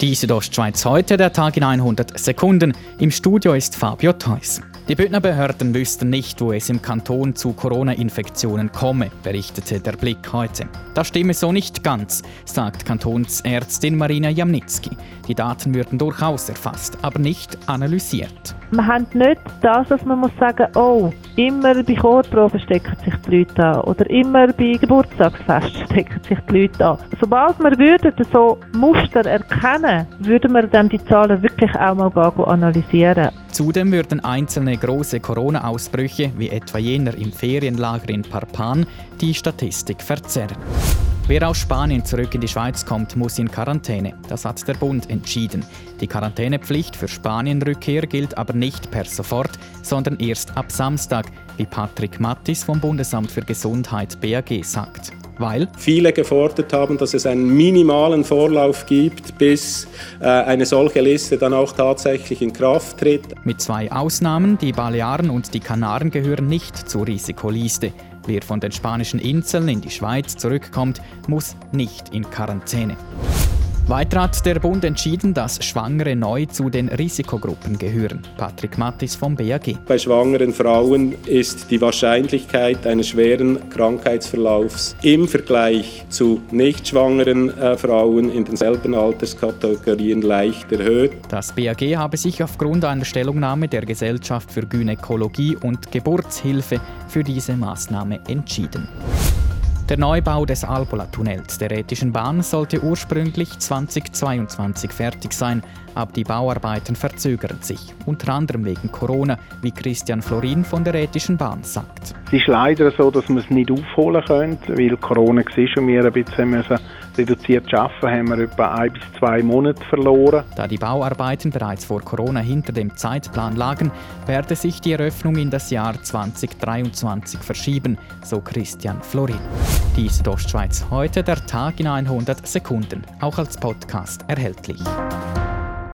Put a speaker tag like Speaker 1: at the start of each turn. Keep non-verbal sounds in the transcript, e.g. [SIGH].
Speaker 1: Die Südostschweiz heute, der Tag in 100 Sekunden. Im Studio ist Fabio Theus. Die Bündner Behörden wüssten nicht, wo es im Kanton zu Corona-Infektionen komme, berichtete der Blick heute. Das stimme so nicht ganz, sagt Kantonsärztin Marina Jamnitzki. Die Daten würden durchaus erfasst, aber nicht analysiert.
Speaker 2: Wir haben nicht das, dass man muss sagen, oh, immer bei Chorproben stecken sich die Leute an oder immer bei Geburtstagsfesten [LAUGHS] stecken sich die Leute an. Sobald wir würden so Muster erkennen, würden wir dann die Zahlen wirklich auch mal analysieren.
Speaker 1: Zudem würden einzelne große Corona-Ausbrüche, wie etwa jener im Ferienlager in Parpan, die Statistik verzerren. Wer aus Spanien zurück in die Schweiz kommt, muss in Quarantäne. Das hat der Bund entschieden. Die Quarantänepflicht für Spanienrückkehr gilt aber nicht per sofort, sondern erst ab Samstag, wie Patrick Mattis vom Bundesamt für Gesundheit BAG sagt.
Speaker 3: Weil? Viele gefordert haben, dass es einen minimalen Vorlauf gibt, bis äh, eine solche Liste dann auch tatsächlich in Kraft tritt.
Speaker 1: Mit zwei Ausnahmen, die Balearen und die Kanaren gehören nicht zur Risikoliste. Wer von den spanischen Inseln in die Schweiz zurückkommt, muss nicht in Quarantäne. Weiter hat der Bund entschieden, dass Schwangere neu zu den Risikogruppen gehören. Patrick Mattis vom BAG.
Speaker 3: Bei schwangeren Frauen ist die Wahrscheinlichkeit eines schweren Krankheitsverlaufs im Vergleich zu nicht schwangeren äh, Frauen in denselben Alterskategorien leicht erhöht.
Speaker 1: Das BAG habe sich aufgrund einer Stellungnahme der Gesellschaft für Gynäkologie und Geburtshilfe für diese Maßnahme entschieden. Der Neubau des Albola-Tunnels der Rätischen Bahn sollte ursprünglich 2022 fertig sein, aber die Bauarbeiten verzögern sich, unter anderem wegen Corona, wie Christian Florin von der Rätischen Bahn sagt.
Speaker 4: Es ist leider so, dass man es nicht aufholen könnte, weil Corona war und wir ein bisschen müssen reduziert arbeiten, haben wir etwa ein bis zwei Monate verloren.
Speaker 1: Da die Bauarbeiten bereits vor Corona hinter dem Zeitplan lagen, werde sich die Eröffnung in das Jahr 2023 verschieben, so Christian Florin. Dies ist Ostschweiz heute, der Tag in 100 Sekunden, auch als Podcast erhältlich.